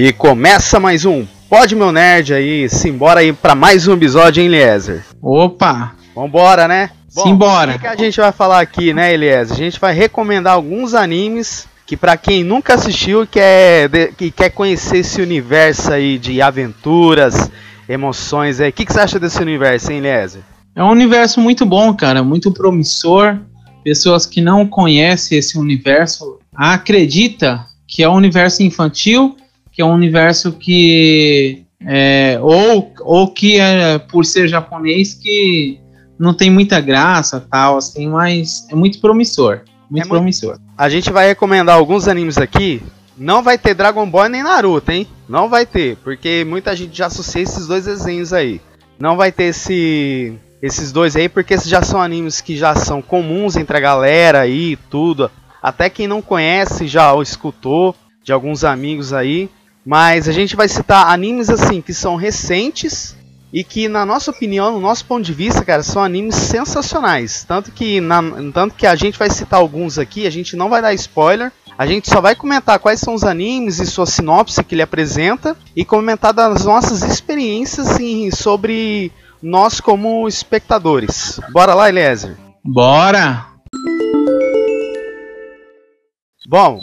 E começa mais um Pode Meu Nerd aí, simbora aí para mais um episódio, hein, Eliezer? Opa! Vambora, né? Bom, Simbora! O que, que, a gente vai falar aqui, né, Eliezer? A gente vai recomendar alguns animes que para quem nunca assistiu e quer, que quer conhecer esse universo aí de aventuras, emoções aí. O que, que você acha desse universo, hein, Eliezer? É um universo muito bom, cara, muito promissor. Pessoas que não conhecem esse universo acredita que é um universo infantil que é um universo que é, ou, ou que é por ser japonês que não tem muita graça tal assim mas é muito promissor muito é promissor. Muito... a gente vai recomendar alguns animes aqui. Não vai ter Dragon Ball nem Naruto hein? Não vai ter porque muita gente já associa esses dois desenhos aí. Não vai ter esse esses dois aí porque esses já são animes que já são comuns entre a galera aí tudo. Até quem não conhece já o escutou de alguns amigos aí mas a gente vai citar animes assim que são recentes e que, na nossa opinião, no nosso ponto de vista, cara, são animes sensacionais. Tanto que, na, tanto que a gente vai citar alguns aqui, a gente não vai dar spoiler. A gente só vai comentar quais são os animes e sua sinopse que ele apresenta e comentar das nossas experiências assim, sobre nós como espectadores. Bora lá, Eliezer? Bora! Bom,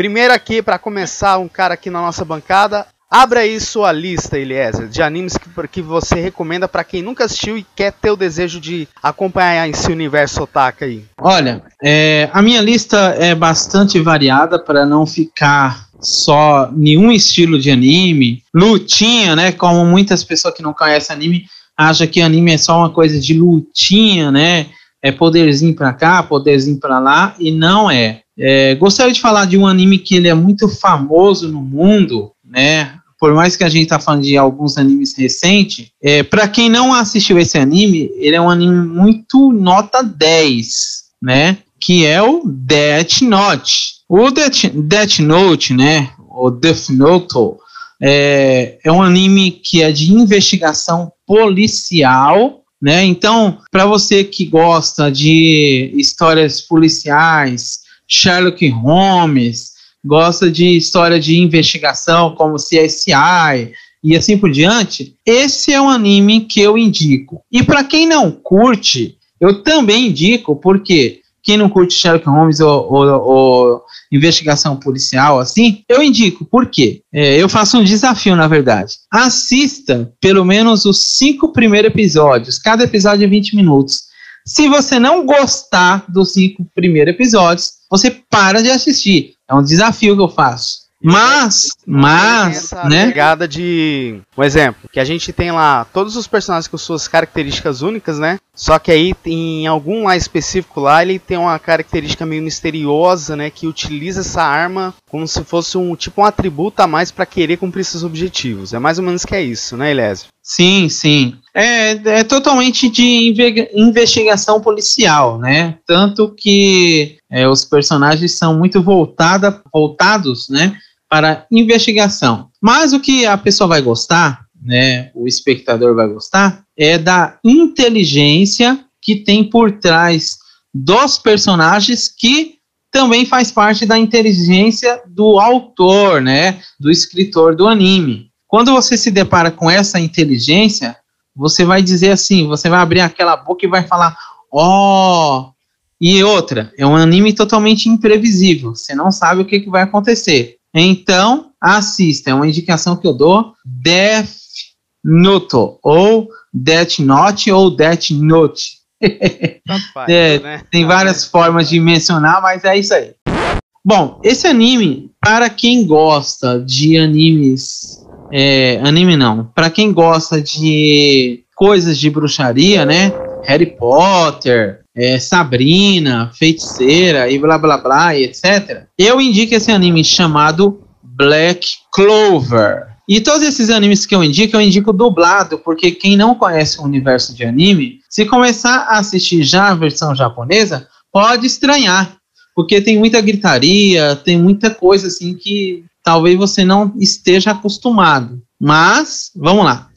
Primeiro aqui, para começar, um cara aqui na nossa bancada. Abra aí sua lista, Eliezer, de animes que, que você recomenda para quem nunca assistiu e quer ter o desejo de acompanhar esse universo otaka aí. Olha, é, a minha lista é bastante variada para não ficar só nenhum estilo de anime, lutinha, né? Como muitas pessoas que não conhecem anime acham que anime é só uma coisa de lutinha, né? É poderzinho para cá, poderzinho para lá, e não é. É, gostaria de falar de um anime que ele é muito famoso no mundo, né? Por mais que a gente tá falando de alguns animes recentes, é, para quem não assistiu esse anime, ele é um anime muito nota 10, né? Que é o Death Note. O Death, Death Note, né? O Death Note é, é um anime que é de investigação policial, né? Então, para você que gosta de histórias policiais, Sherlock Holmes, gosta de história de investigação como CSI e assim por diante, esse é um anime que eu indico. E para quem não curte, eu também indico, porque quem não curte Sherlock Holmes ou, ou, ou investigação policial, assim, eu indico. Por quê? É, eu faço um desafio, na verdade. Assista pelo menos os cinco primeiros episódios. Cada episódio é 20 minutos. Se você não gostar dos cinco primeiros episódios, você para de assistir. É um desafio que eu faço. Mas, mas, né? Pegada de, um exemplo, que a gente tem lá todos os personagens com suas características únicas, né? Só que aí em algum lá específico lá ele tem uma característica meio misteriosa, né? Que utiliza essa arma como se fosse um tipo um atributo a mais para querer cumprir seus objetivos. É mais ou menos que é isso, né, Elésio? Sim, sim. É, é totalmente de investigação policial, né? Tanto que é, os personagens são muito voltada, voltados, né? Para investigação. Mas o que a pessoa vai gostar, né? O espectador vai gostar, é da inteligência que tem por trás dos personagens que também faz parte da inteligência do autor, né? Do escritor do anime. Quando você se depara com essa inteligência, você vai dizer assim, você vai abrir aquela boca e vai falar, ó. Oh! E outra, é um anime totalmente imprevisível. Você não sabe o que, que vai acontecer. Então, assista. É uma indicação que eu dou. Death Note, ou Death Note, ou Death Note. é, né? Tem várias formas de mencionar, mas é isso aí. Bom, esse anime, para quem gosta de animes é, anime não. Para quem gosta de coisas de bruxaria, né? Harry Potter, é, Sabrina, Feiticeira e blá blá blá e etc. Eu indico esse anime chamado Black Clover. E todos esses animes que eu indico, eu indico dublado, porque quem não conhece o universo de anime, se começar a assistir já a versão japonesa, pode estranhar, porque tem muita gritaria, tem muita coisa assim que talvez você não esteja acostumado. Mas, vamos lá.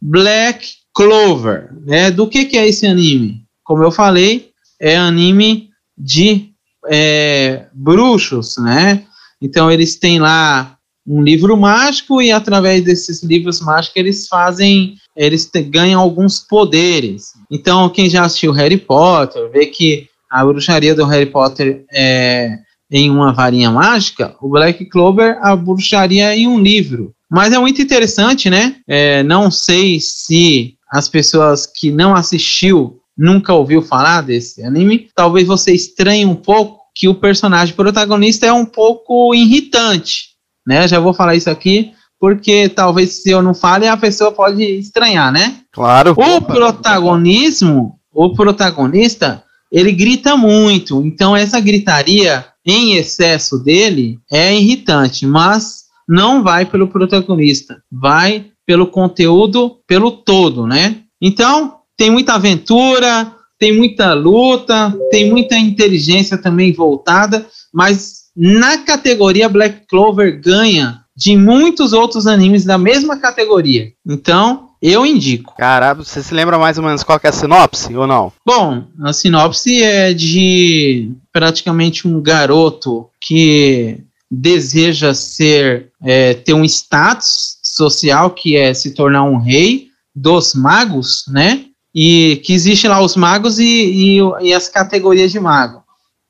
Black Clover, né? Do que, que é esse anime? Como eu falei, é anime de é, bruxos, né? Então eles têm lá um livro mágico e através desses livros mágicos eles fazem, eles te, ganham alguns poderes. Então, quem já assistiu Harry Potter vê que a bruxaria do Harry Potter é em uma varinha mágica, o Black Clover a bruxaria em um livro. Mas é muito interessante, né? É, não sei se as pessoas que não assistiu nunca ouviu falar desse anime, talvez você estranhe um pouco que o personagem protagonista é um pouco irritante, né? Já vou falar isso aqui, porque talvez se eu não fale, a pessoa pode estranhar, né? Claro. O Opa. protagonismo, o protagonista, ele grita muito, então essa gritaria em excesso dele é irritante, mas não vai pelo protagonista, vai pelo conteúdo, pelo todo, né? Então, tem muita aventura, tem muita luta, tem muita inteligência também voltada, mas na categoria Black Clover ganha de muitos outros animes da mesma categoria. Então, eu indico. Caramba, você se lembra mais ou menos qual é a sinopse ou não? Bom, a sinopse é de praticamente um garoto que deseja ser é, ter um status social que é se tornar um rei dos magos, né? E que existe lá os magos e, e, e as categorias de mago.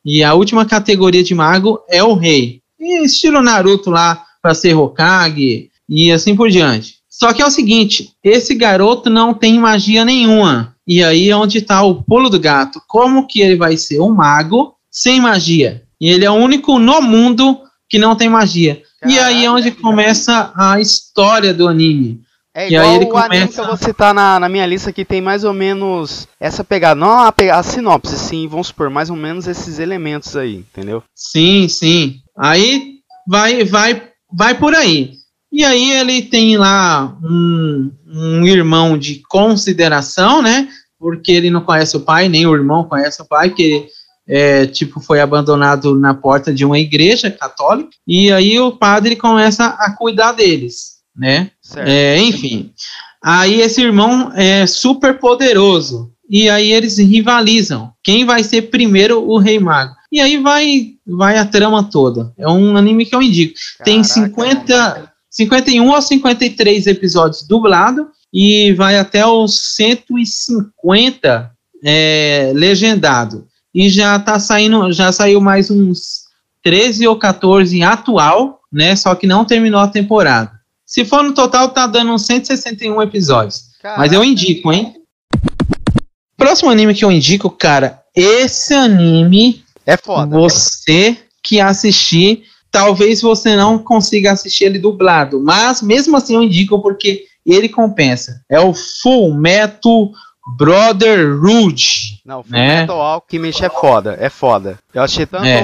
E a última categoria de mago é o rei. E estilo Naruto lá para ser Hokage e assim por diante. Só que é o seguinte, esse garoto não tem magia nenhuma. E aí é onde está o pulo do gato. Como que ele vai ser um mago sem magia? E ele é o único no mundo que não tem magia. Caraca, e aí é onde começa a história do anime. É igual e aí ele o começa... anime que eu vou citar na, na minha lista que tem mais ou menos essa pegada, não a, a sinopse, sim, vamos supor, mais ou menos esses elementos aí, entendeu? Sim, sim. Aí vai, vai, vai por aí. E aí ele tem lá um, um irmão de consideração, né? Porque ele não conhece o pai, nem o irmão conhece o pai, que é, tipo foi abandonado na porta de uma igreja católica. E aí o padre começa a cuidar deles, né? É, enfim. Aí esse irmão é super poderoso. E aí eles rivalizam. Quem vai ser primeiro o Rei Mago? E aí vai vai a trama toda. É um anime que eu indico. Caraca, Tem 50 51 ou 53 episódios dublado e vai até os 150 é, legendado. E já tá saindo, já saiu mais uns 13 ou 14 atual, né? Só que não terminou a temporada. Se for no total, tá dando uns 161 episódios. Caraca. Mas eu indico, hein? Próximo anime que eu indico, cara, esse anime é foda. Você que assistir talvez você não consiga assistir ele dublado, mas mesmo assim eu indico porque ele compensa. É o Full Metal Brotherhood. Não, Full né? Metal Alchemist é foda, é foda. Eu achei tanto é.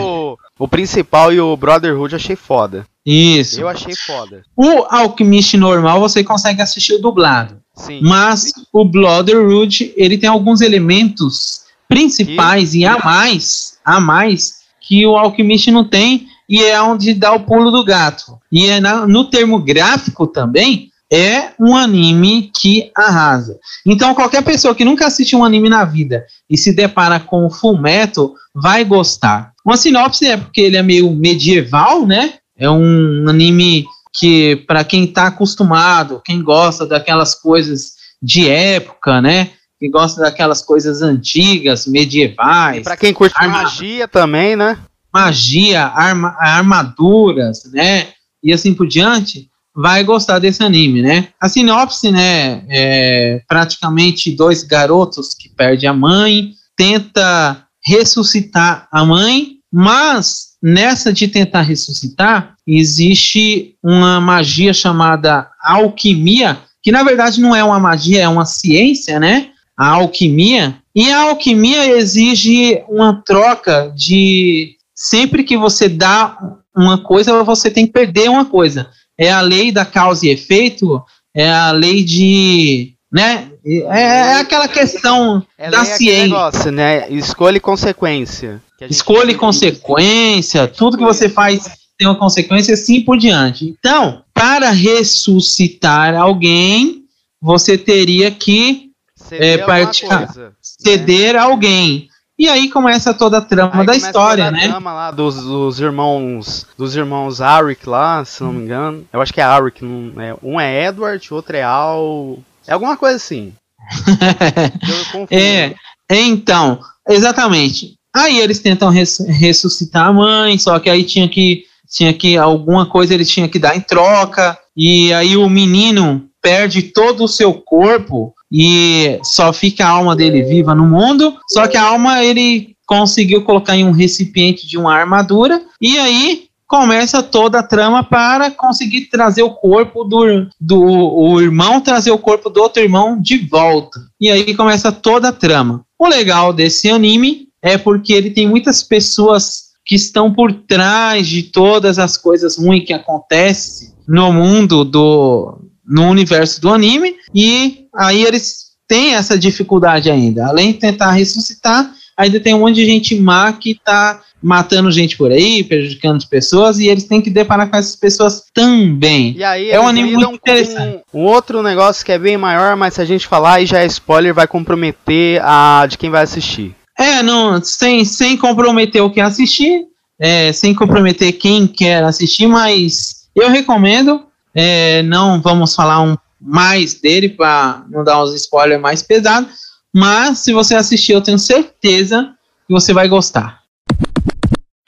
O, principal e o Brotherhood achei foda. Isso. Eu achei foda. O Alchemist normal você consegue assistir o dublado. Sim. Mas o Brotherhood, ele tem alguns elementos principais e a mais, a mais que o Alchemist não tem e é onde dá o pulo do gato. E é na, no termo gráfico também, é um anime que arrasa. Então, qualquer pessoa que nunca assistiu um anime na vida e se depara com o Full Metal vai gostar. Uma sinopse é porque ele é meio medieval, né? É um anime que, para quem está acostumado, quem gosta daquelas coisas de época, né? Que gosta daquelas coisas antigas, medievais. Para quem curte arma... magia também, né? magia, arma, armaduras, né? E assim por diante, vai gostar desse anime, né? A sinopse, né? É praticamente dois garotos que perdem a mãe, tenta ressuscitar a mãe, mas nessa de tentar ressuscitar, existe uma magia chamada alquimia, que na verdade não é uma magia, é uma ciência, né? A alquimia. E a alquimia exige uma troca de sempre que você dá uma coisa, você tem que perder uma coisa. É a lei da causa e efeito, é a lei de. Né? É, é aquela questão é da ciência. Negócio, né? Escolha e consequência. Escolha e consequência, tudo que você faz tem uma consequência assim por diante. Então, para ressuscitar alguém, você teria que ceder, é, praticar, coisa, ceder né? alguém. E aí começa toda a trama Aí da história, toda a né? trama lá dos, dos irmãos. Dos irmãos Arik lá, se não me engano. Eu acho que é Arik. é- Um é Edward, outro é Al. É alguma coisa assim. É, então, exatamente. Aí eles tentam res- ressuscitar a mãe, só que aí tinha que tinha que alguma coisa ele tinha que dar em troca e aí o menino perde todo o seu corpo e só fica a alma dele viva no mundo. Só que a alma ele conseguiu colocar em um recipiente de uma armadura e aí começa toda a trama para conseguir trazer o corpo do, do o irmão trazer o corpo do outro irmão de volta. E aí começa toda a trama. O legal desse anime é porque ele tem muitas pessoas que estão por trás de todas as coisas ruins que acontecem no mundo do no universo do anime e aí eles têm essa dificuldade ainda. Além de tentar ressuscitar, ainda tem um monte de gente má que tá matando gente por aí, prejudicando as pessoas, e eles têm que deparar com essas pessoas também. E aí É um anime muito interessante. com um outro negócio que é bem maior, mas se a gente falar aí já é spoiler, vai comprometer a de quem vai assistir. É, não, sem, sem comprometer o que assistir, é, sem comprometer quem quer assistir, mas eu recomendo. É, não vamos falar um, mais dele para não dar uns spoilers mais pesados, mas se você assistir, eu tenho certeza que você vai gostar.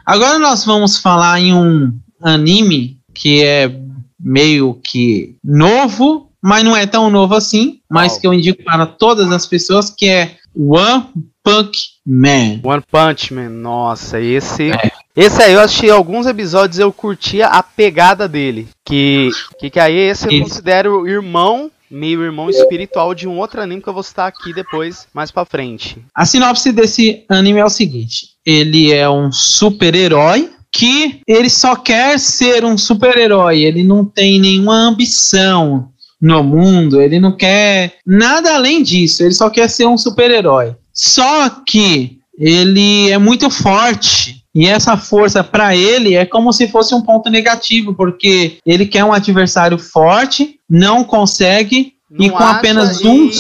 Agora nós vamos falar em um anime que é meio que novo, mas não é tão novo assim, mas que eu indico para todas as pessoas, que é One Punch Man. One Punch Man, nossa, esse. É. Esse aí eu assisti alguns episódios eu curtia a pegada dele. Que, que, que aí esse eu Isso. considero irmão, meio irmão espiritual de um outro anime que eu vou citar aqui depois, mais pra frente. A sinopse desse anime é o seguinte: ele é um super-herói que ele só quer ser um super-herói, ele não tem nenhuma ambição no mundo, ele não quer nada além disso, ele só quer ser um super-herói. Só que ele é muito forte. E essa força para ele é como se fosse um ponto negativo, porque ele quer um adversário forte, não consegue, E Não com acha apenas e- um-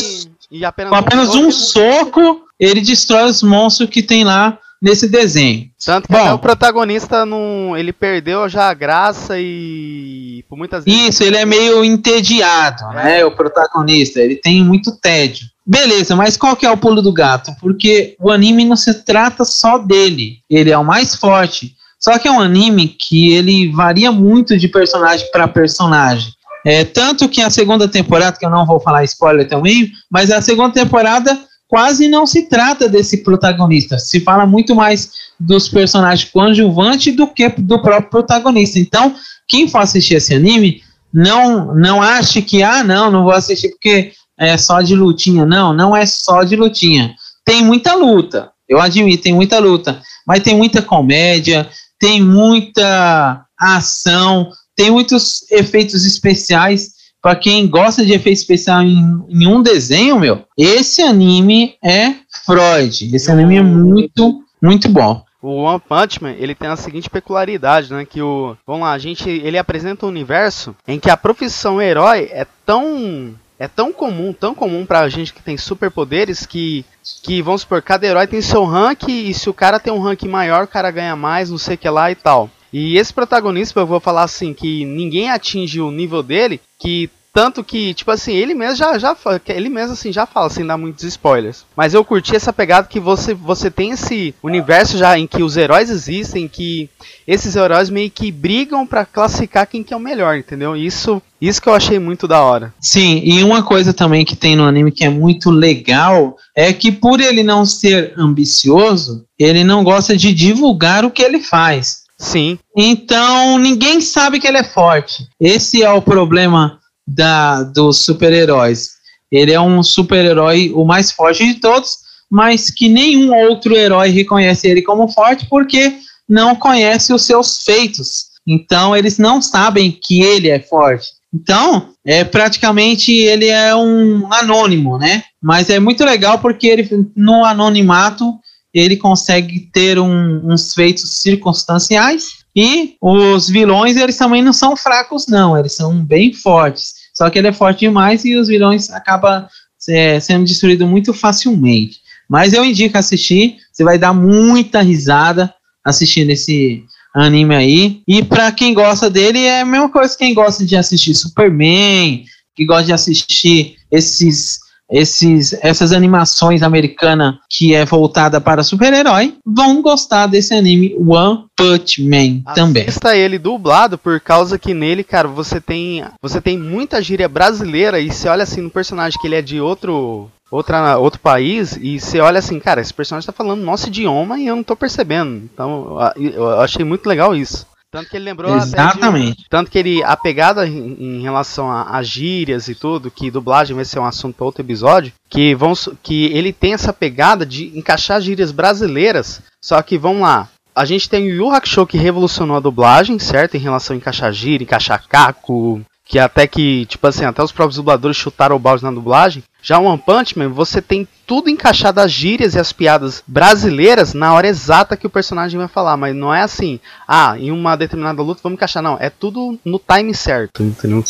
e apenas com apenas um soco, soco, ele destrói os monstros que tem lá nesse desenho. Tanto que Bom. o protagonista não. Ele perdeu já a graça e. Por muitas vezes. Isso, ele é meio entediado, né? O protagonista, ele tem muito tédio. Beleza, mas qual que é o pulo do gato? Porque o anime não se trata só dele, ele é o mais forte. Só que é um anime que ele varia muito de personagem para personagem. É, tanto que a segunda temporada, que eu não vou falar spoiler também, mas a segunda temporada quase não se trata desse protagonista. Se fala muito mais dos personagens coadjuvantes do que do próprio protagonista. Então, quem for assistir esse anime, não, não ache que, ah, não, não vou assistir porque é só de lutinha. Não, não é só de lutinha. Tem muita luta, eu admito, tem muita luta, mas tem muita comédia, tem muita ação, tem muitos efeitos especiais. Para quem gosta de efeito especial em, em um desenho, meu, esse anime é Freud. Esse anime é muito, muito bom. O One Punch Man, ele tem a seguinte peculiaridade, né? Que o. Vamos lá, a gente. Ele apresenta um universo em que a profissão herói é tão. É tão comum, tão comum pra gente que tem superpoderes que. Que, vamos supor, cada herói tem seu rank e se o cara tem um rank maior, o cara ganha mais, não sei o que lá e tal. E esse protagonista, eu vou falar assim, que ninguém atinge o nível dele, que tanto que, tipo assim, ele mesmo já, já ele mesmo assim já fala, sem dar muitos spoilers. Mas eu curti essa pegada que você, você tem esse universo já em que os heróis existem, que esses heróis meio que brigam pra classificar quem que é o melhor, entendeu? Isso, isso que eu achei muito da hora. Sim, e uma coisa também que tem no anime que é muito legal é que por ele não ser ambicioso, ele não gosta de divulgar o que ele faz. Sim, Então ninguém sabe que ele é forte. Esse é o problema da, dos super-heróis. Ele é um super-herói o mais forte de todos, mas que nenhum outro herói reconhece ele como forte porque não conhece os seus feitos. Então eles não sabem que ele é forte. Então, é praticamente ele é um anônimo, né? Mas é muito legal porque ele no anonimato ele consegue ter um- uns feitos circunstanciais e os vilões eles também não são fracos não, eles são bem fortes. Só que ele é forte demais e os vilões acabam é, sendo destruídos muito facilmente. Mas eu indico assistir, Você vai dar muita risada assistindo esse anime aí. E para quem gosta dele, é a mesma coisa que quem gosta de assistir Superman, que gosta de assistir esses esses, essas animações americanas que é voltada para super-herói vão gostar desse anime One Punch Man também. Assista ele dublado por causa que nele, cara, você tem você tem muita gíria brasileira e você olha assim no personagem que ele é de outro outra, outro país e você olha assim, cara, esse personagem tá falando nosso idioma e eu não tô percebendo. Então eu achei muito legal isso. Tanto que ele lembrou Exatamente. De, tanto que ele, a pegada em, em relação a, a, gírias e tudo, que dublagem vai ser um assunto para outro episódio, que, vão, que ele tem essa pegada de encaixar gírias brasileiras. Só que vamos lá. A gente tem o Yu Hakusho que revolucionou a dublagem, certo? Em relação a encaixar gíria, encaixar caco, que até que, tipo assim, até os próprios dubladores chutaram o balde na dublagem. Já o One Punch Man, você tem tudo encaixado as gírias e as piadas brasileiras na hora exata que o personagem vai falar, mas não é assim, ah, em uma determinada luta vamos encaixar, não, é tudo no time certo, entendeu?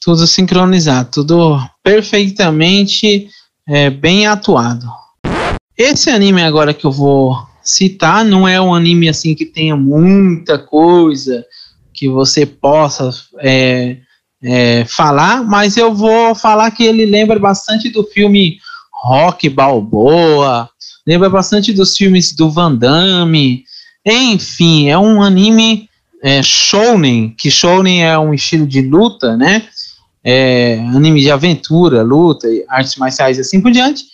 Tudo sincronizado, tudo perfeitamente é, bem atuado. Esse anime agora que eu vou citar não é um anime assim que tenha muita coisa que você possa é, é, falar, mas eu vou falar que ele lembra bastante do filme Rock Balboa, lembra bastante dos filmes do Van Damme. Enfim, é um anime é, shounen, que shounen é um estilo de luta, né? É, anime de aventura, luta, artes marciais e assim por diante.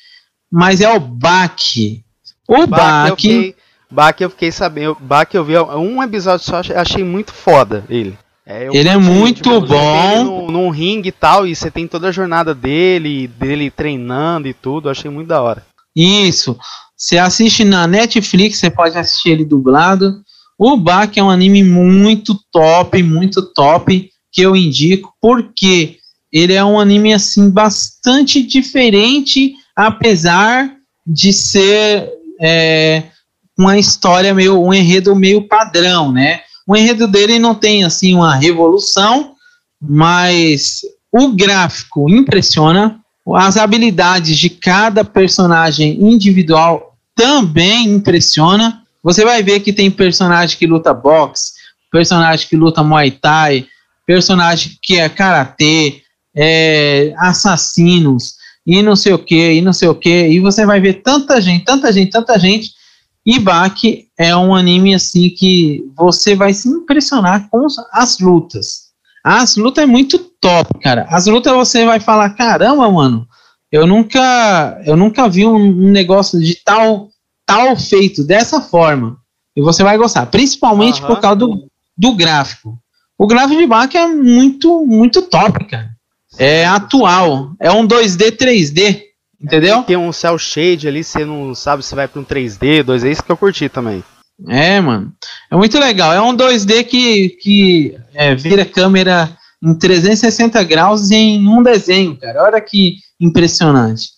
Mas é o Baki. O Baki. Baki eu fiquei sabendo. Baki eu vi um episódio só, achei muito foda ele. É, ele é muito tipo, bom. Num, num ringue e tal, e você tem toda a jornada dele, dele treinando e tudo, achei muito da hora. Isso. Você assiste na Netflix, você pode assistir ele dublado. O Bak é um anime muito top, muito top, que eu indico, porque ele é um anime assim bastante diferente, apesar de ser é, uma história meio, um enredo meio padrão, né? O enredo dele não tem assim uma revolução, mas o gráfico impressiona, as habilidades de cada personagem individual também impressiona. Você vai ver que tem personagem que luta boxe, personagem que luta muay thai, personagem que é karatê, é, assassinos e não sei o que, e não sei o que, e você vai ver tanta gente, tanta gente, tanta gente e Baki é um anime assim que você vai se impressionar com as lutas. As lutas é muito top, cara. As lutas você vai falar, caramba, mano, eu nunca, eu nunca vi um negócio de tal, tal feito dessa forma. E você vai gostar, principalmente uhum. por causa do, do gráfico. O gráfico de Baki é muito, muito top, cara. É atual, é um 2D, 3D. Entendeu? É, tem um cel shade ali, você não sabe se vai para um 3D, 2D, isso que eu curti também. É, mano. É muito legal. É um 2D que, que é, vira câmera em 360 graus em um desenho, cara. Olha que impressionante.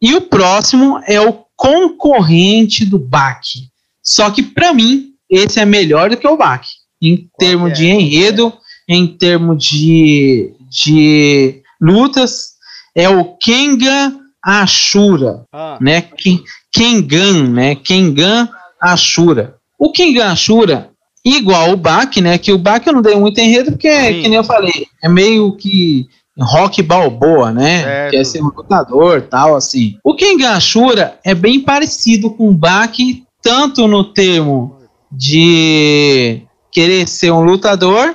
E o próximo é o concorrente do BAC. Só que para mim, esse é melhor do que o BAC. Em termos é? de enredo, em termos de, de lutas, é o Kengan Ashura, ah. né? Kengan, né? Kengan Ashura. O Kengan Ashura, igual o Bach, né? Que o Bach eu não dei muito enredo porque, Sim. que nem eu falei, é meio que rock balboa, né? Certo. Quer ser um lutador, tal, assim. O Kengan Ashura é bem parecido com o Bach, tanto no termo de querer ser um lutador,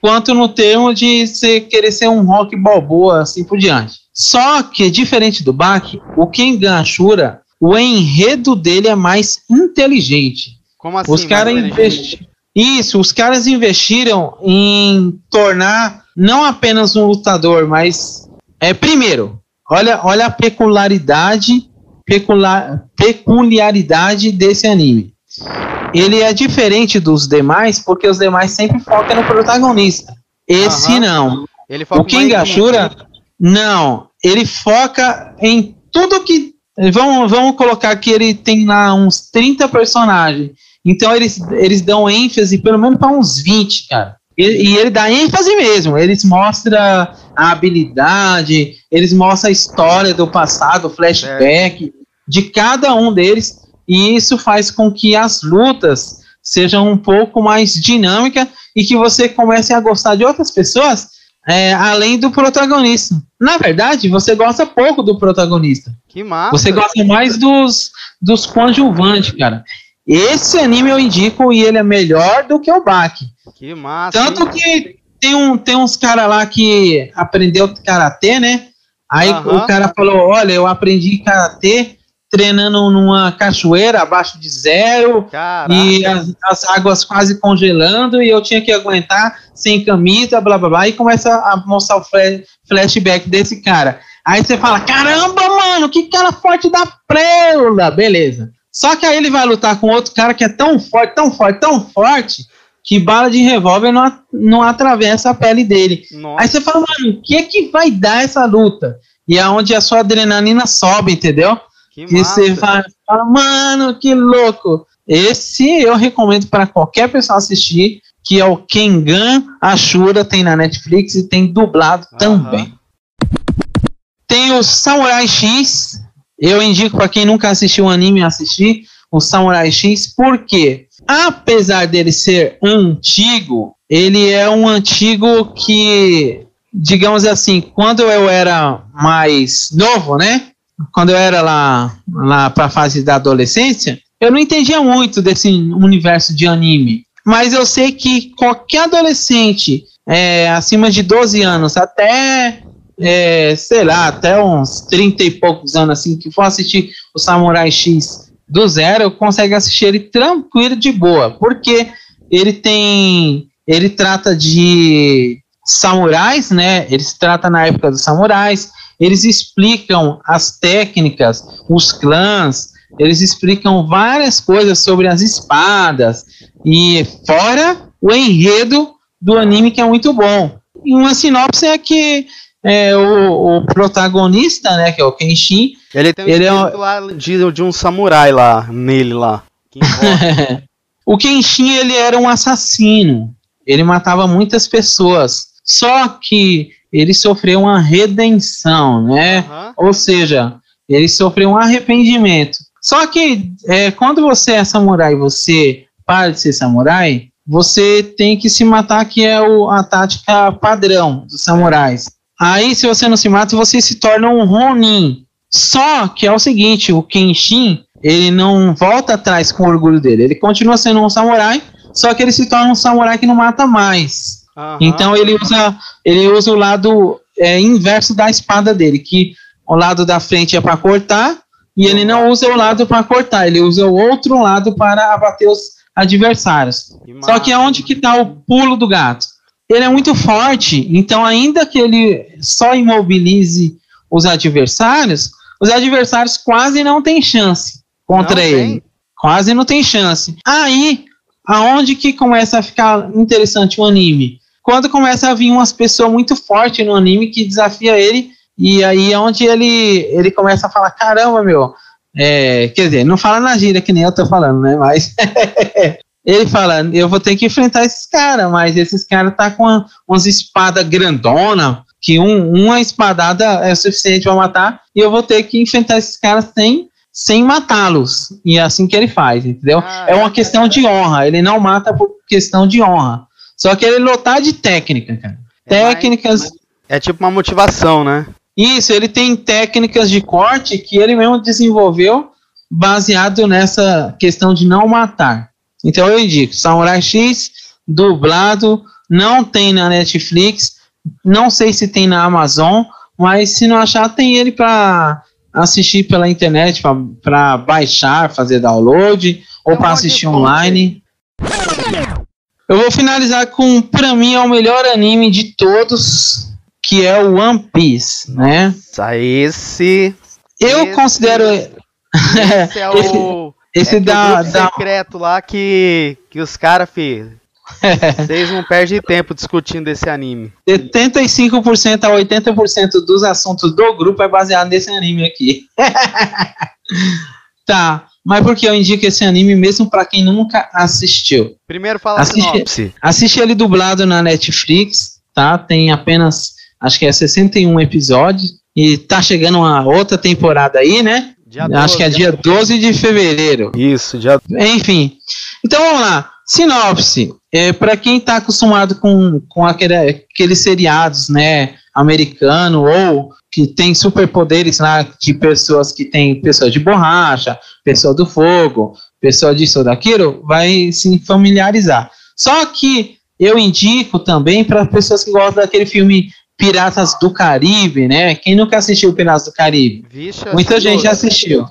quanto no termo de ser, querer ser um rock balboa, assim por diante. Só que, diferente do Bach, o Kengan Ashura, o enredo dele é mais inteligente. Como assim? Os caras investiram. Isso, os caras investiram em tornar não apenas um lutador, mas. É, primeiro, olha, olha a peculiaridade, peculiar, peculiaridade desse anime. Ele é diferente dos demais, porque os demais sempre focam no protagonista. Esse não. Ele foca o Kengan Ashura, não ele foca em tudo que. Vamos, vamos colocar que ele tem lá uns 30 personagens. Então eles, eles dão ênfase pelo menos para uns 20, cara. E, e, ele dá ênfase mesmo. Eles mostram a habilidade, eles mostram a história do passado, flashback. É. de cada um deles, e isso faz com que as lutas sejam um pouco mais dinâmicas e que você comece a gostar de outras pessoas é, além do protagonista. Na verdade, você gosta pouco do protagonista. Que massa. Você gosta mais dos, dos coadjuvantes, cara. Esse anime eu indico e ele é melhor do que o Baki. Que massa. Tanto hein? que tem, um, tem uns caras lá que aprendeu karatê, né? Aí Aham. o cara falou: Olha, eu aprendi karatê treinando numa cachoeira abaixo de zero Caraca. e as, as águas quase congelando e eu tinha que aguentar sem camisa, blá blá blá. E começa a mostrar o flashback desse cara. Aí você fala: Caramba, mano, que cara forte da preula! Beleza. Só que aí ele vai lutar com outro cara que é tão forte, tão forte, tão forte que bala de revólver não, não atravessa a pele dele. Nossa. Aí você fala, mano, o que é que vai dar essa luta? E é onde a sua adrenalina sobe, entendeu? Que E massa. você fala, fala, mano, que louco. Esse eu recomendo para qualquer pessoa assistir, que é o Kengan Ashura, tem na Netflix e tem dublado Aham. também. Tem o Samurai X. Eu indico para quem nunca assistiu o anime assistir o Samurai X, porque apesar dele ser antigo, ele é um antigo que, digamos assim, quando eu era mais novo, né? Quando eu era lá, lá para a fase da adolescência, eu não entendia muito desse universo de anime. Mas eu sei que qualquer adolescente é, acima de 12 anos, até é, sei lá, até uns 30 e poucos anos assim, que for assistir o Samurai X do zero, consegue assistir ele tranquilo de boa, porque ele tem, ele trata de samurais, né? Eles trata na época dos samurais, eles explicam as técnicas, os clãs, eles explicam várias coisas sobre as espadas e fora o enredo do anime que é muito bom. E uma sinopse é que é, o, o protagonista, né, que é o Kenshin, Ele tem um Ele é um- de, de um samurai lá, nele lá. Que o Kenshin ele era um assassino. Ele matava muitas pessoas. Só que ele sofreu uma redenção, né? Aham. Ou seja, ele sofreu um arrependimento. Só que é, quando você é samurai, você para de ser samurai, você tem que se matar, que é o- a tática padrão dos samurais. Aí, se você não se mata, você se torna um Ronin. Só que é o seguinte, o Kenshin, ele não volta atrás com o orgulho dele. Ele continua sendo um samurai, só que ele se torna um samurai que não mata mais. Então ele usa, ele usa o lado é, inverso da espada dele, que o lado da frente é para cortar e ele não usa o lado para cortar, ele usa o outro lado para abater os adversários. Que Só que aonde que tá o pulo do gato? Ele é muito forte, então ainda que ele só imobilize os adversários, os adversários quase não têm chance contra Não ele. Quase não tem chance. Aí, aonde que começa a ficar interessante o anime? Quando começa a vir umas pessoas muito fortes no anime que desafia ele, e aí é onde ele, ele começa a falar, caramba, meu, é, quer dizer, não fala na gíria que nem eu tô falando, né, mas ele fala, eu vou ter que enfrentar esses caras, mas esses caras tá com uma- umas espadas grandona, que um, uma espadada é suficiente para matar, e eu vou ter que enfrentar esses caras sem, sem matá-los. E é assim que ele faz, entendeu? Ah, é uma questão de honra, ele não mata por questão de honra. Só que ele lotar de técnica, cara. É mais- Técnicas. É tipo uma motivação, né? Isso, ele tem técnicas de corte que ele mesmo desenvolveu baseado nessa questão de não matar. Então eu indico, Samurai X, dublado, não tem na Netflix, não sei se tem na Amazon, mas se não achar, tem ele para assistir pela internet, para baixar, fazer download, ou É para assistir online. Eu vou finalizar com, pra mim, é o melhor anime de todos, que é o One Piece, né? Sa- Esse. Eu Esse- considero Esse é o. esse é da, da secreto lá que, que os caras, fi. Vocês não perdem tempo discutindo esse anime. 75% a 80% dos assuntos do grupo é baseado nesse anime aqui. tá, mas por que eu indico esse anime mesmo pra quem nunca assistiu? Primeiro fala a Assiste- sinopse. Assiste ele dublado na Netflix, tá? Tem apenas, acho que é 61 episódios. E tá chegando uma outra temporada aí, né? Dia Acho 12, que é dia 12 de fevereiro. Isso, dia. Enfim. Então vamos lá. Sinopse. É, para quem está acostumado com, com aquele, aqueles seriados, né? Americano ou que tem superpoderes lá de pessoas que tem pessoa de borracha, pessoa do fogo, pessoa disso ou daquilo, vai se familiarizar. Só que eu indico também para pessoas que gostam daquele filme Piratas do Caribe, né? Quem nunca assistiu Piratas do Caribe? Vixe, Muita gente já assistiu.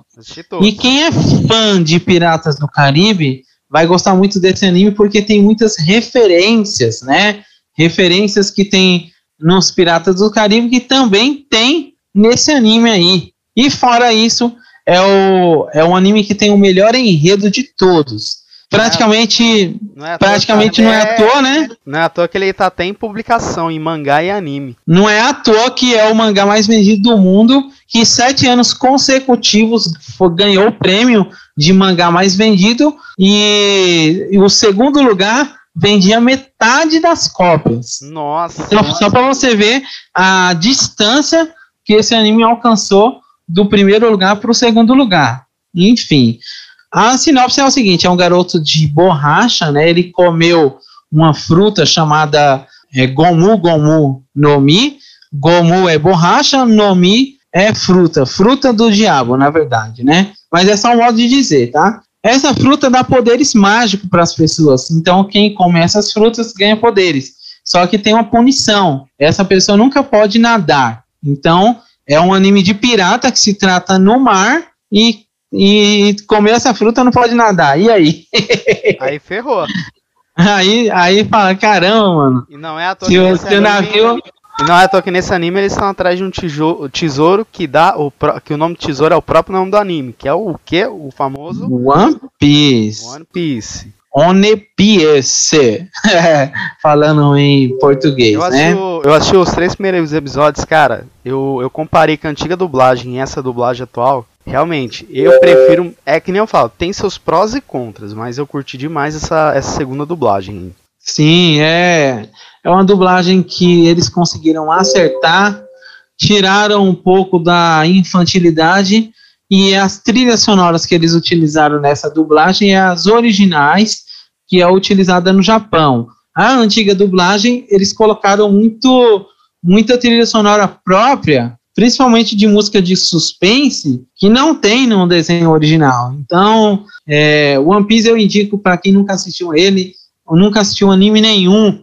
E quem é fã de Piratas do Caribe vai gostar muito desse anime porque tem muitas referências, né? Referências que tem nos Piratas do Caribe que também tem nesse anime aí. E fora isso, é o, é um anime que tem o melhor enredo de todos. Praticamente, não é, praticamente não é à toa, né? Não é à toa que ele tá até em publicação em mangá e anime. Não é à toa que é o mangá mais vendido do mundo, que sete anos consecutivos ganhou o prêmio de mangá mais vendido e, e o segundo lugar vendia metade das cópias. Nossa. Então, só para você ver a distância que esse anime alcançou do primeiro lugar para o segundo lugar. Enfim, a sinopse é o seguinte: é um garoto de borracha, né? Ele comeu uma fruta chamada é, Gomu Gomu no Mi. Gomu é borracha, no Mi é fruta, fruta do diabo, na verdade, né? Mas é só um modo de dizer, tá? Essa fruta dá poderes mágicos para as pessoas. Então, quem come essas frutas ganha poderes. Só que tem uma punição. Essa pessoa nunca pode nadar. Então, é um anime de pirata que se trata no mar e e comer essa fruta não pode nadar. E aí? Aí ferrou. Aí, aí fala, caramba, mano. E não é à toa se, se o navio. E não é à toa que nesse anime eles estão atrás de um tesouro que dá o que o nome tesouro é o próprio nome do anime, que é o que o famoso One Piece. One Piece. One Piece. Falando em português, eu né? eu assisti os três primeiros episódios, cara. Eu, eu comparei com a antiga dublagem e essa dublagem atual. Realmente, eu prefiro. É que nem eu falo, tem seus prós e contras, mas eu curti demais essa, essa segunda dublagem. Sim, é. É uma dublagem que eles conseguiram acertar, tiraram um pouco da infantilidade e as trilhas sonoras que eles utilizaram nessa dublagem é as originais, que é utilizada no Japão. A antiga dublagem, eles colocaram muito muita trilha sonora própria principalmente de música de suspense, que não tem no desenho original. Então, é, One Piece eu indico para quem nunca assistiu ele, ou nunca assistiu anime nenhum,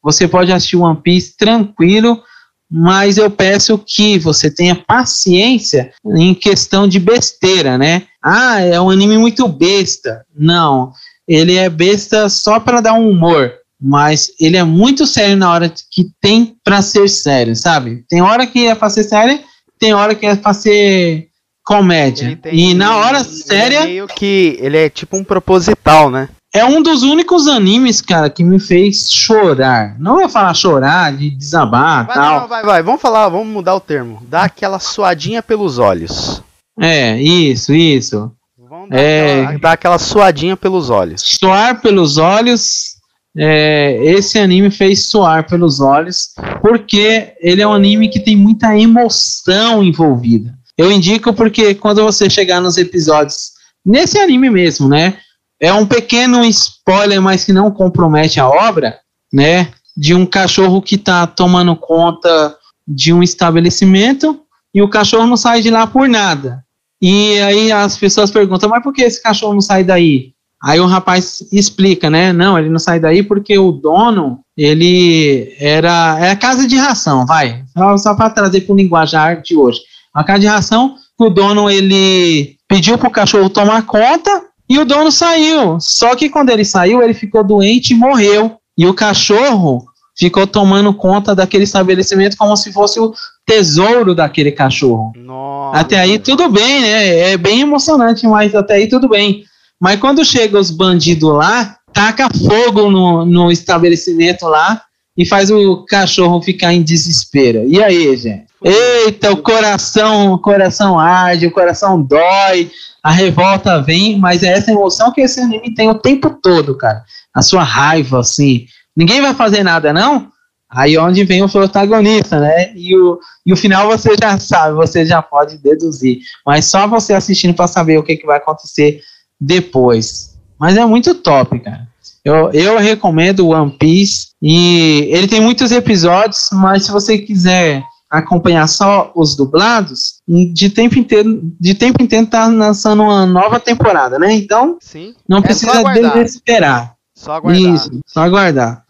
você pode assistir One Piece tranquilo, mas eu peço que você tenha paciência em questão de besteira, né? Ah, é um anime muito besta. Não, ele é besta só para dar um humor mas ele é muito sério na hora que tem para ser sério, sabe? Tem hora que é para ser sério, tem hora que é para ser comédia. Tem, e na hora séria. É meio que ele é tipo um proposital, né? É um dos únicos animes, cara, que me fez chorar. Não vou falar chorar, de desabar vai, tal. Não, vai, vai. Vamos falar, vamos mudar o termo. Dá aquela suadinha pelos olhos. É, isso, isso. Vamos dar, é... aquela, dar aquela suadinha pelos olhos. Suar pelos olhos é, esse anime fez soar pelos olhos, porque ele é um anime que tem muita emoção envolvida. Eu indico porque quando você chegar nos episódios, nesse anime mesmo, né? É um pequeno spoiler, mas que não compromete a obra, né? De um cachorro que está tomando conta de um estabelecimento e o cachorro não sai de lá por nada. E aí as pessoas perguntam, mas por que esse cachorro não sai daí? Aí o rapaz explica, né? Não, ele não sai daí porque o dono, ele era. É a casa de ração, vai. Só, só para trazer para o linguajar de hoje. A casa de ração, o dono ele pediu para o cachorro tomar conta e o dono saiu. Só que quando ele saiu, ele ficou doente e morreu. E o cachorro ficou tomando conta daquele estabelecimento como se fosse o tesouro daquele cachorro. Nossa. Até aí tudo bem, né? É bem emocionante, mas até aí tudo bem. Mas quando chega os bandidos lá, taca fogo no, no estabelecimento lá e faz o cachorro ficar em desespero. E aí, gente? Eita, o coração, o coração arde, o coração dói, a revolta vem, mas é essa emoção que esse anime tem o tempo todo, cara. A sua raiva, assim. Ninguém vai fazer nada, não? Aí onde vem o protagonista, né? E o, e o final você já sabe, você já pode deduzir. Mas só você assistindo para saber o que, que vai acontecer depois. Mas é muito top, cara. Eu, eu recomendo One Piece. E ele tem muitos episódios, mas se você quiser acompanhar só os dublados, de tempo inteiro, de tempo inteiro tá lançando uma nova temporada, né? Então, Sim. não É precisa desesperar. Só aguardar. Isso, só aguardar.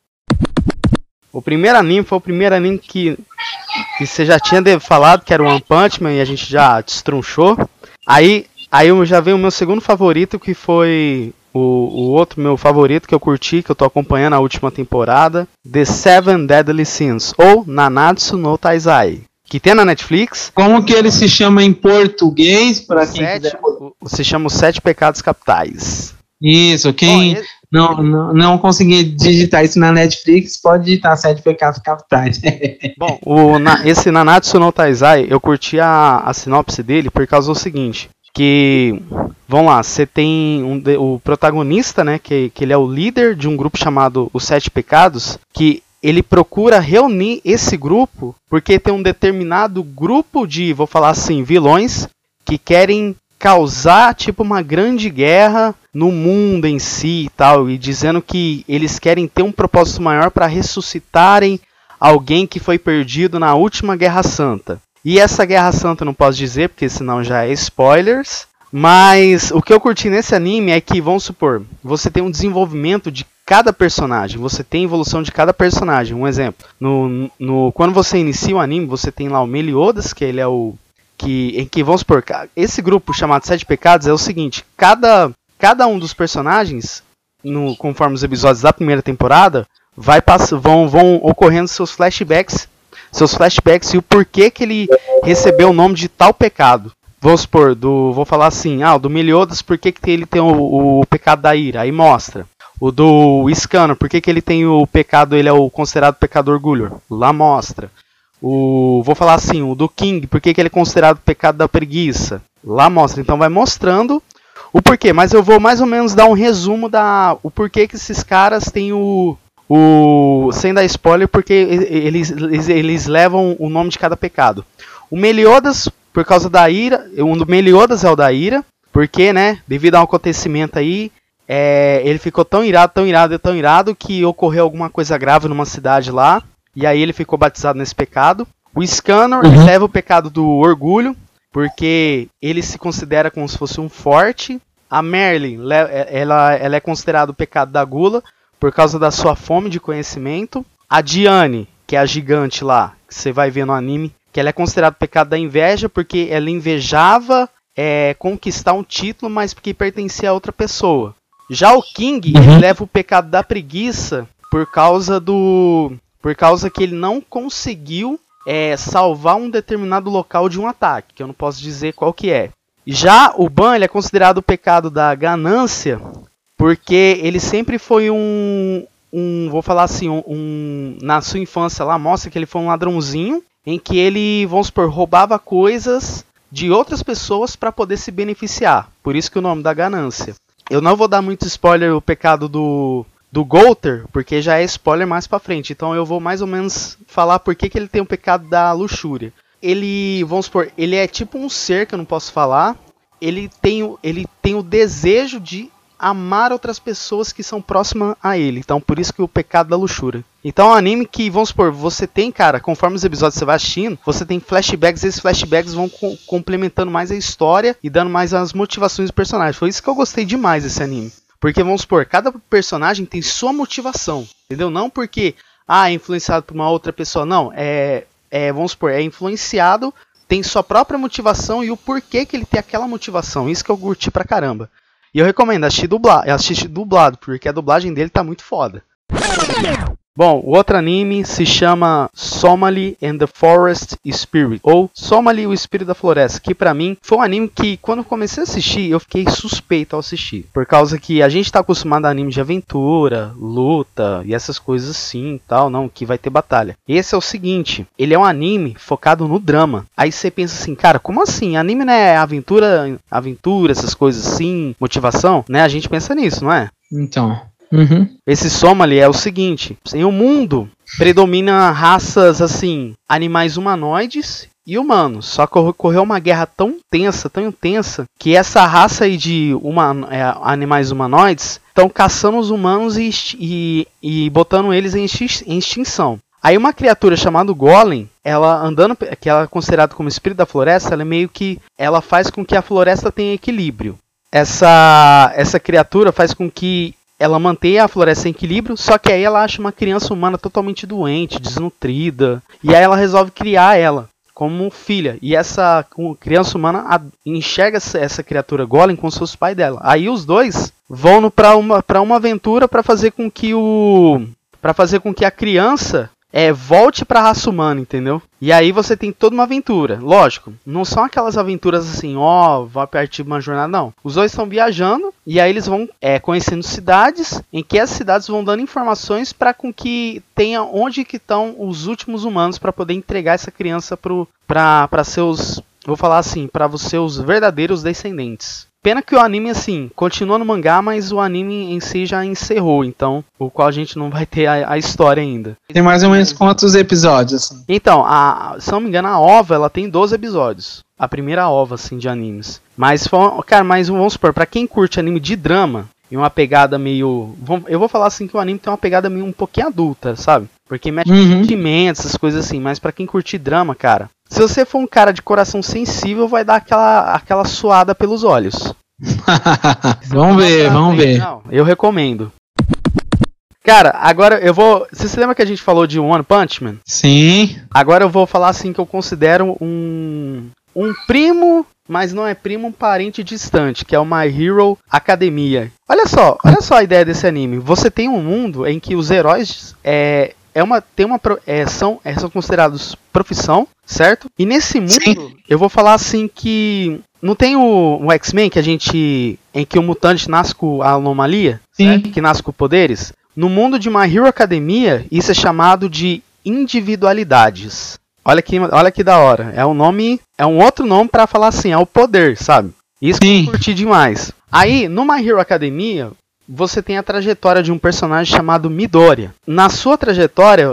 O primeiro anime foi o primeiro anime que, que você já tinha falado, que era o One Punch Man, e a gente já destrunchou. Aí, aí eu já veio o meu segundo favorito, que foi o, o outro meu favorito que eu curti, que eu tô acompanhando a última temporada, The Seven Deadly Sins, ou Nanatsu no Taizai, que tem na Netflix. Como que ele se chama em português, para quem Sete, quiser... o- se chama Os Sete Pecados Capitais. Isso, quem Bom, esse- não, não, não conseguir digitar isso na Netflix, pode digitar Sete Pecados Capitais. Bom, o, na- esse Nanatsu no Taizai, eu curti a, a sinopse dele por causa do seguinte, que, vamos lá, você tem um o protagonista, né, que, que ele é o líder de um grupo chamado Os Sete Pecados, que ele procura reunir esse grupo porque tem um determinado grupo de, vou falar assim, vilões que querem causar tipo uma grande guerra no mundo em si e tal, e dizendo que eles querem ter um propósito maior para ressuscitarem alguém que foi perdido na última Guerra Santa. E essa Guerra Santa eu não posso dizer, porque senão já é spoilers. Mas o que eu curti nesse anime é que, vamos supor, você tem um desenvolvimento de cada personagem, você tem evolução de cada personagem. Um exemplo, no, no, quando você inicia o anime, você tem lá o Meliodas, que ele é o. Que, em que, vamos supor, esse grupo chamado Sete Pecados é o seguinte: cada, cada um dos personagens, no, conforme os episódios da primeira temporada, vai pass vão, vão ocorrendo seus flashbacks, seus flashbacks e o porquê que ele recebeu o nome de tal pecado. Vamos supor, do, vou falar assim, ah, do Meliodas, por que, que ele tem o, o pecado da ira? Aí mostra. O do Scanner, por que, que ele tem o pecado, ele é o considerado pecado orgulho? Lá mostra. O, vou falar assim, o do King, por que, que ele é considerado pecado da preguiça? Lá mostra. Então vai mostrando o porquê, mas eu vou mais ou menos dar um resumo da o porquê que esses caras têm o o sem dar spoiler, porque eles, eles, eles levam o nome de cada pecado. O Meliodas, por causa da ira, um do Meliodas é o da ira, porque, né, devido a um acontecimento aí, é, ele ficou tão irado, tão irado, tão irado que ocorreu alguma coisa grave numa cidade lá, e aí ele ficou batizado nesse pecado. O Scanner Uhum. leva o pecado do orgulho, porque ele se considera como se fosse um forte. A Merlin, le- ela, ela é considerada o pecado da gula, por causa da sua fome de conhecimento. A Diane, que é a gigante lá, que você vai ver no anime, que ela é considerada o pecado da inveja, porque ela invejava é, conquistar um título, mas que pertencia a outra pessoa. Já o King, Uhum. ele leva o pecado da preguiça por causa do. Por causa que ele não conseguiu é, salvar um determinado local de um ataque, que eu não posso dizer qual que é. Já o Ban ele é considerado o pecado da ganância, porque ele sempre foi um, um vou falar assim, um, um- na sua infância lá mostra que ele foi um ladrãozinho, em que ele, vamos supor, roubava coisas de outras pessoas para poder se beneficiar. Por isso que o nome da ganância. Eu não vou dar muito spoiler o pecado do do Golter, porque já é spoiler mais pra frente. Então eu vou mais ou menos falar por que, que ele tem o pecado da luxúria. Ele, vamos supor, ele é tipo um ser que eu não posso falar. Ele tem, ele tem o desejo de amar outras pessoas que são próximas a ele. Então por isso que o pecado da luxúria. Então é um anime que, vamos supor, você tem, cara, conforme os episódios você vai assistindo, você tem flashbacks, e esses flashbacks vão co- complementando mais a história e dando mais as motivações do personagem. Foi isso que eu gostei demais desse anime. Porque, vamos supor, cada personagem tem sua motivação, entendeu? Não porque, ah, é influenciado por uma outra pessoa, não. É, é, vamos supor, é influenciado, tem sua própria motivação e o porquê que ele tem aquela motivação. Isso que eu curti pra caramba. E eu recomendo assistir dublado, assistir dublado, porque a dublagem dele tá muito foda. Bom, o outro anime se chama Somali and the Forest Spirit, ou Somali o Espírito da Floresta, que pra mim foi um anime que quando comecei a assistir, eu fiquei suspeito ao assistir, por causa que a gente tá acostumado a anime de aventura, luta e essas coisas assim, tal, não, que vai ter batalha. Esse é o seguinte, ele é um anime focado no drama. Aí você pensa assim, cara, como assim? Anime não é aventura, aventura, essas coisas assim, motivação, né? A gente pensa nisso, não é? Então. Uhum. Esse Somali é o seguinte: em um mundo predomina raças assim, animais humanoides e humanos. Só que ocorreu uma guerra tão tensa, tão intensa, que essa raça aí de é, animais humanoides estão caçando os humanos e, e, e botando eles em, em extinção. Aí uma criatura chamada Golem, ela andando, que ela é considerada como espírito da floresta, ela é meio que ela faz com que a floresta tenha equilíbrio. Essa essa criatura faz com que ela mantenha a floresta em equilíbrio, só que aí ela acha uma criança humana totalmente doente, desnutrida, e aí ela resolve criar ela como filha. E essa criança humana enxerga essa criatura Golem com seus pais dela. Aí os dois vão para uma, uma aventura para fazer com que o para fazer com que a criança é, volte pra raça humana, entendeu? E aí você tem toda uma aventura. Lógico, não são aquelas aventuras assim, ó, vai partir uma jornada, não. Os dois estão viajando e aí eles vão é, conhecendo cidades, em que as cidades vão dando informações para com que tenha onde que estão os últimos humanos para poder entregar essa criança para seus, vou falar assim, para os seus verdadeiros descendentes. Pena que o anime, assim, continua no mangá, mas o anime em si já encerrou, então, o qual a gente não vai ter a, a história ainda. Tem mais ou menos quantos episódios? Assim? Então, a, se não me engano, a OVA, ela tem 12 episódios. A primeira OVA, assim, de animes. Mas, cara, mas vamos supor, pra quem curte anime de drama, e uma pegada meio. Eu vou falar assim que o anime tem uma pegada meio um pouquinho adulta, sabe? Porque mexe uhum. sentimentos, essas coisas assim. Mas para quem curte drama, cara, se você for um cara de coração sensível, vai dar aquela, aquela suada pelos olhos. vamos ver, vamos ver. Não, eu recomendo. Cara, agora eu vou. Você se lembra que a gente falou de One Punch Man? Sim. Agora eu vou falar assim que eu considero um. Um primo, mas não é primo, um parente distante, que é o My Hero Academia. Olha só, olha só a ideia desse anime. Você tem um mundo em que os heróis é, é uma, tem uma, é, são, é, são considerados profissão, certo? E nesse mundo, Sim. eu vou falar assim que não tem o, o X-Men que a gente. em que o mutante nasce com a anomalia? Sim. Que nasce com poderes? No mundo de My Hero Academia, isso é chamado de individualidades. Olha que, olha que da hora. É um nome. É um outro nome para falar assim, é o poder, sabe? Isso Sim. que eu curti demais. Aí, no My Hero Academia, você tem a trajetória de um personagem chamado Midoriya. Na sua trajetória,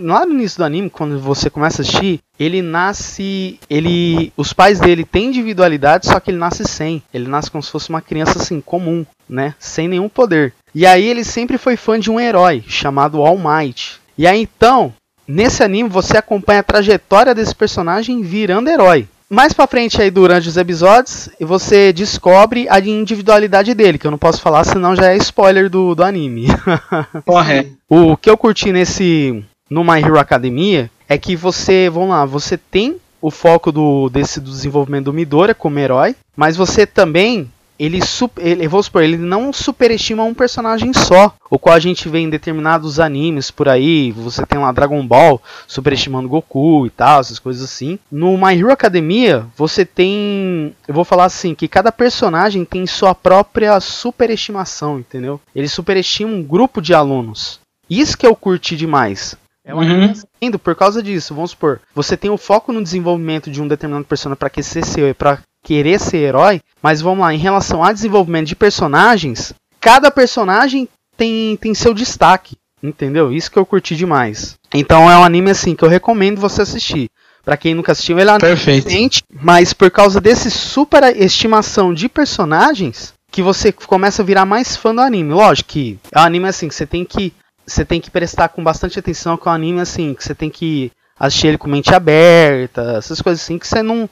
lá no início do anime, quando você começa a assistir, ele nasce, ele, os pais dele têm individualidade, só que ele nasce sem. Ele nasce como se fosse uma criança assim comum, né, sem nenhum poder. E aí ele sempre foi fã de um herói chamado All Might. E aí então, nesse anime você acompanha a trajetória desse personagem virando herói mais pra frente aí durante os episódios, você descobre a individualidade dele, que eu não posso falar, senão já é spoiler do, do anime. Correto. o que eu curti nesse no My Hero Academia é que você, vamos lá, você tem o foco do desse do desenvolvimento do Midoriya como herói, mas você também ele, ele, vou supor, ele não superestima um personagem só, o qual a gente vê em determinados animes por aí, você tem lá Dragon Ball superestimando Goku e tal, essas coisas assim. No My Hero Academia, você tem, eu vou falar assim, que cada personagem tem sua própria superestimação, entendeu? Ele superestima um grupo de alunos. Isso que eu curti demais. É um uhum. indo por causa disso, vamos supor, você tem o foco no desenvolvimento de um determinado personagem para que ser seu, para querer ser herói, mas vamos lá, em relação a desenvolvimento de personagens, cada personagem tem, tem seu destaque, entendeu? Isso que eu curti demais. Então é um anime assim que eu recomendo você assistir. Para quem nunca assistiu, ele é Perfeito. mas por causa desse super estimação de personagens, que você começa a virar mais fã do anime. Lógico que é um anime assim que você tem que você tem que prestar com bastante atenção, que é um anime assim que você tem que assistir ele com mente aberta, essas coisas assim que você não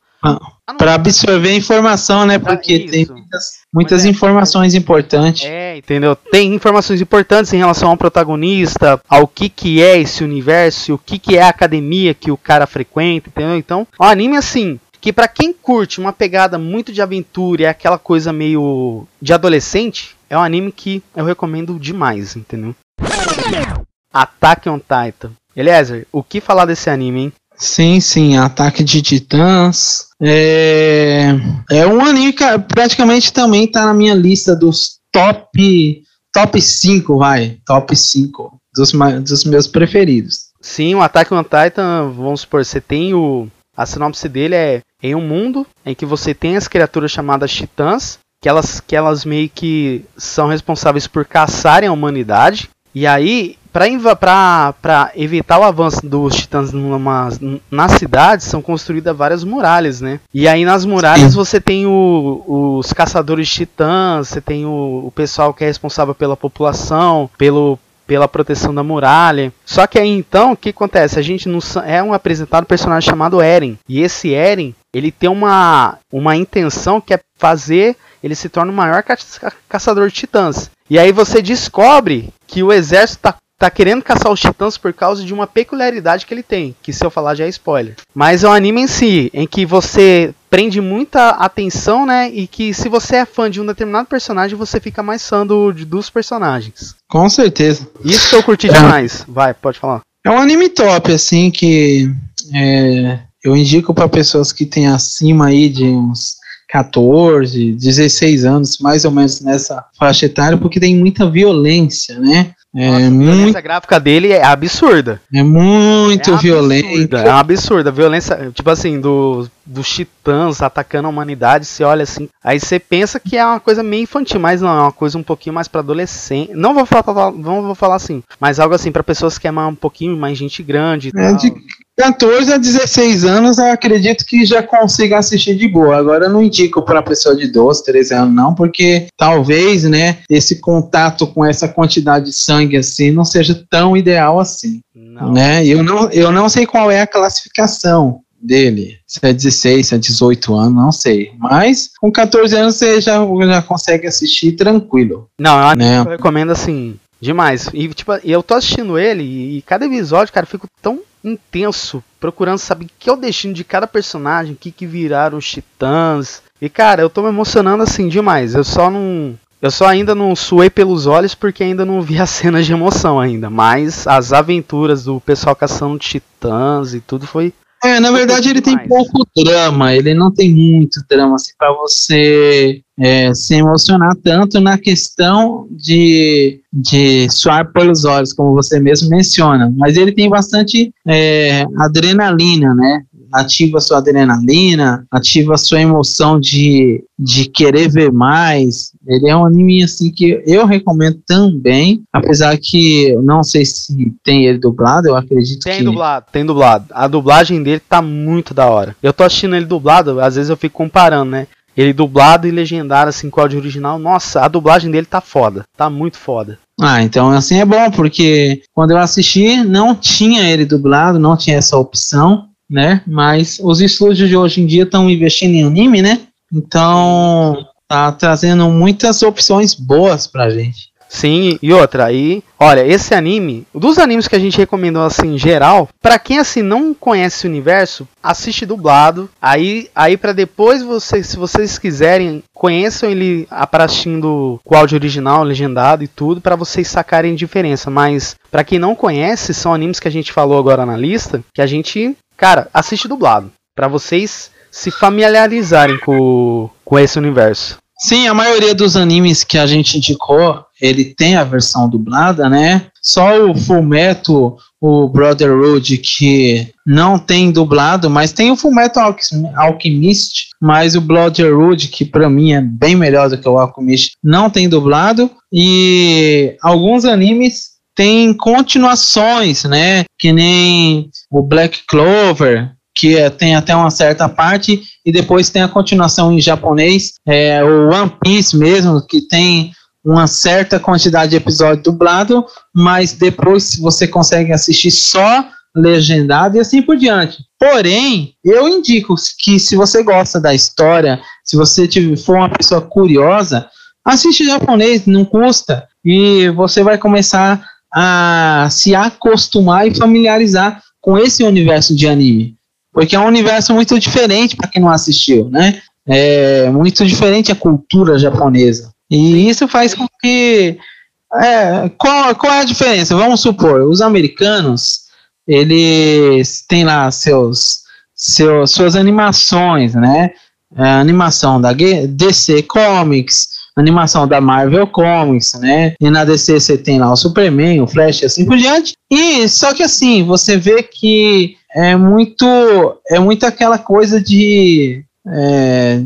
para absorver informação, né? Porque isso. tem muitas, muitas é, informações importantes. É, entendeu? Tem informações importantes em relação ao protagonista, ao que, que é esse universo, o que, que é a academia que o cara frequenta, entendeu? Então, o anime assim, que para quem curte uma pegada muito de aventura e aquela coisa meio de adolescente, é um anime que eu recomendo demais, entendeu? Attack on Titan. Eliezer, o que falar desse anime, hein? Sim, sim, Ataque de Titãs. É, é um anime que praticamente também tá na minha lista dos top top 5, vai. Top 5 dos, dos meus preferidos. Sim, o Attack on Titan, vamos supor, você tem o. A sinopse dele é em um mundo em que você tem as criaturas chamadas titãs, que elas, que elas meio que são responsáveis por caçarem a humanidade. E aí, para evitar o avanço dos titãs numa, na cidade, são construídas várias muralhas, né? E aí nas muralhas Sim. você tem o, os caçadores de titãs, você tem o, o pessoal que é responsável pela população, pelo pela proteção da muralha. Só que aí então, o que acontece? A gente não é um apresentado personagem chamado Eren. E esse Eren, ele tem uma, uma intenção que é fazer ele se torna o maior ca caçador de titãs. E aí você descobre que o exército tá tá querendo caçar os titãs por causa de uma peculiaridade que ele tem, que se eu falar já é spoiler. Mas é um anime em si, em que você prende muita atenção, né? E que se você é fã de um determinado personagem, você fica mais fã do, dos personagens. Com certeza. Isso que eu curti é. demais. Vai, pode falar. É um anime top, assim, que é, eu indico para pessoas que têm acima aí de uns 14, 16 anos, mais ou menos nessa faixa etária, porque tem muita violência, né? É Nossa, muito... A gráfica dele é absurda. É muito é violenta. É uma absurda. A violência, tipo assim, do, dos titãs atacando a humanidade. Você olha assim. Aí você pensa que é uma coisa meio infantil, mas não, é uma coisa um pouquinho mais para adolescente. Não vou falar, não vou falar assim, mas algo assim para pessoas que é um pouquinho mais gente grande. é, de 14 a 16 anos, eu acredito que já consiga assistir de boa. Agora eu não indico para pessoa de 12, 13 anos, não, porque talvez, né, esse contato com essa quantidade de sangue assim não seja tão ideal assim. Não. Né? Eu, não, eu não sei qual é a classificação dele. Se é 16, se é 18 anos, não sei. Mas com 14 anos você já, já consegue assistir tranquilo. Não, eu, né? eu recomendo assim, demais. E tipo, eu tô assistindo ele e, e cada episódio, cara, eu fico tão intenso, procurando saber que é o destino de cada personagem, o que, que viraram os titãs. E cara, eu tô me emocionando assim demais. Eu só não. Eu só ainda não suei pelos olhos porque ainda não vi as cenas de emoção ainda. Mas as aventuras do pessoal caçando titãs e tudo foi é, na verdade ele tem pouco drama, ele não tem muito drama assim para você é, se emocionar tanto na questão de, de suar pelos olhos, como você mesmo menciona, mas ele tem bastante é, adrenalina, né? ativa sua adrenalina, ativa sua emoção de, de querer ver mais. Ele é um anime assim que eu recomendo também, apesar que não sei se tem ele dublado, eu acredito tem que Tem dublado, tem dublado. A dublagem dele tá muito da hora. Eu tô assistindo ele dublado, às vezes eu fico comparando, né? Ele dublado e legendado assim com áudio original. Nossa, a dublagem dele tá foda. Tá muito foda. Ah, então assim é bom, porque quando eu assisti não tinha ele dublado, não tinha essa opção né? Mas os estúdios de hoje em dia estão investindo em anime, né? Então tá trazendo muitas opções boas pra gente. Sim, e outra, aí, olha, esse anime, dos animes que a gente recomendou assim em geral, para quem assim não conhece o universo, assiste dublado. Aí, aí para depois vocês, se vocês quiserem, conheçam ele assistindo o áudio original, legendado e tudo, para vocês sacarem a diferença. Mas para quem não conhece, são animes que a gente falou agora na lista, que a gente Cara, assiste dublado. para vocês se familiarizarem com, com esse universo. Sim, a maioria dos animes que a gente indicou, ele tem a versão dublada, né? Só o Fullmetal, o Brotherhood, que não tem dublado, mas tem o Fullmetal Alchemist, mas o Brotherhood, que para mim é bem melhor do que o Alchemist, não tem dublado. E alguns animes tem continuações, né? Que nem o Black Clover, que é, tem até uma certa parte, e depois tem a continuação em japonês, é, o One Piece mesmo, que tem uma certa quantidade de episódio dublado, mas depois você consegue assistir só legendado e assim por diante. Porém, eu indico que se você gosta da história, se você for uma pessoa curiosa, assiste japonês, não custa, e você vai começar a se acostumar e familiarizar com esse universo de anime. Porque é um universo muito diferente para quem não assistiu, né? É muito diferente a cultura japonesa. E isso faz com que. É, qual, qual é a diferença? Vamos supor, os americanos, eles têm lá seus, seus suas animações, né? A animação da DC Comics, animação da Marvel Comics, né? E na DC você tem lá o Superman, o Flash e assim por diante. E só que assim, você vê que é muito é muito aquela coisa de é,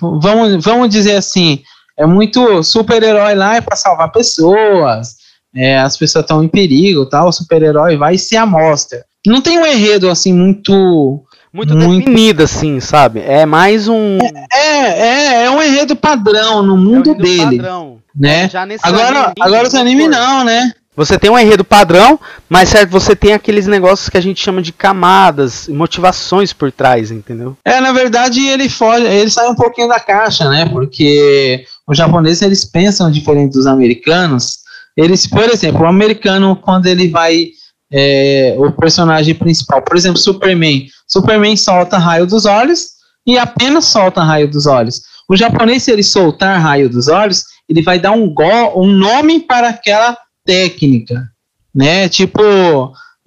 vamos, vamos dizer assim, é muito super-herói lá é para salvar pessoas, é, as pessoas estão em perigo, tal, o super-herói vai e se amostra. Não tem um enredo assim muito muito, muito definido, assim, sabe? É mais um. É, é, é um enredo padrão no mundo é um dele. Padrão. Né? agora, agora os animes não, né? Você tem um enredo padrão, mas certo, você tem aqueles negócios que a gente chama de camadas, motivações por trás, entendeu? É, na verdade, ele foge, ele sai um pouquinho da caixa, né? Porque os japoneses eles pensam diferente dos americanos. Eles, por exemplo, o americano quando ele vai é, o personagem principal, por exemplo, Superman, Superman solta raio dos olhos e apenas solta raio dos olhos. O japonês, se ele soltar raio dos olhos, ele vai dar um, go, um nome para aquela técnica, né? Tipo,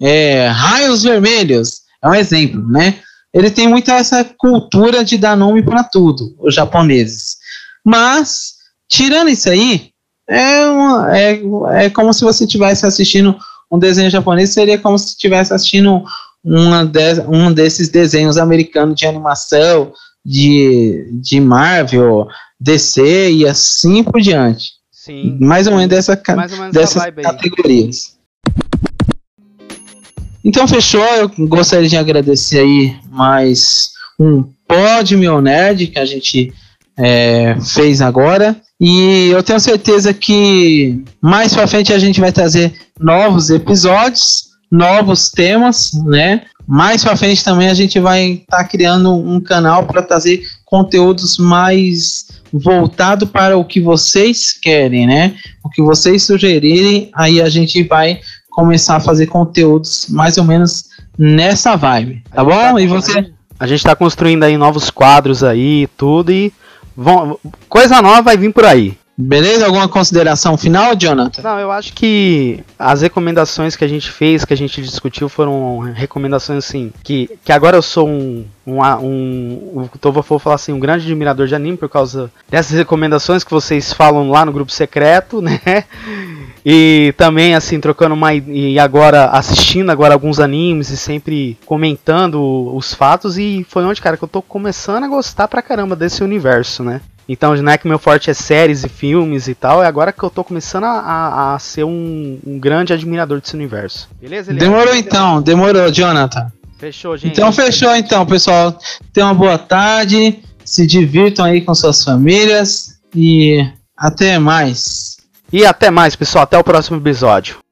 é, raios vermelhos, é um exemplo, né? Ele tem muita essa cultura de dar nome para tudo, os japoneses. Mas, tirando isso aí, é, uma, é, é como se você estivesse assistindo um desenho japonês, seria como se estivesse assistindo uma de, um desses desenhos americanos de animação, de, de Marvel, DC e assim por diante. Sim. Mais ou menos dessa, mais ou menos dessas categorias. Então fechou, eu gostaria de agradecer aí mais um Pod Meu Nerd que a gente é, fez agora. E eu tenho certeza que mais para frente a gente vai trazer novos episódios novos temas, né? Mais para frente também a gente vai estar tá criando um canal para trazer conteúdos mais voltado para o que vocês querem, né? O que vocês sugerirem, aí a gente vai começar a fazer conteúdos mais ou menos nessa vibe, tá bom? Tá, e você? A gente está construindo aí novos quadros aí, tudo e vão, coisa nova vai vir por aí. Beleza? Alguma consideração final, Jonathan? Não, eu acho que as recomendações que a gente fez, que a gente discutiu, foram recomendações assim, que, que agora eu sou um, um, um, um vou falar assim, um grande admirador de anime por causa dessas recomendações que vocês falam lá no grupo secreto, né? E também assim, trocando uma e agora assistindo agora alguns animes e sempre comentando os fatos e foi onde, cara, que eu tô começando a gostar pra caramba desse universo, né? Então, não é que meu forte é séries e filmes e tal, é agora que eu tô começando a, a, a ser um, um, grande admirador desse universo. Beleza? Demorou então, demorou, Jonathan. Fechou, gente. Então, fechou então, pessoal. Tenham uma boa tarde, se divirtam aí com suas famílias e até mais. E até mais, pessoal. Até o próximo episódio.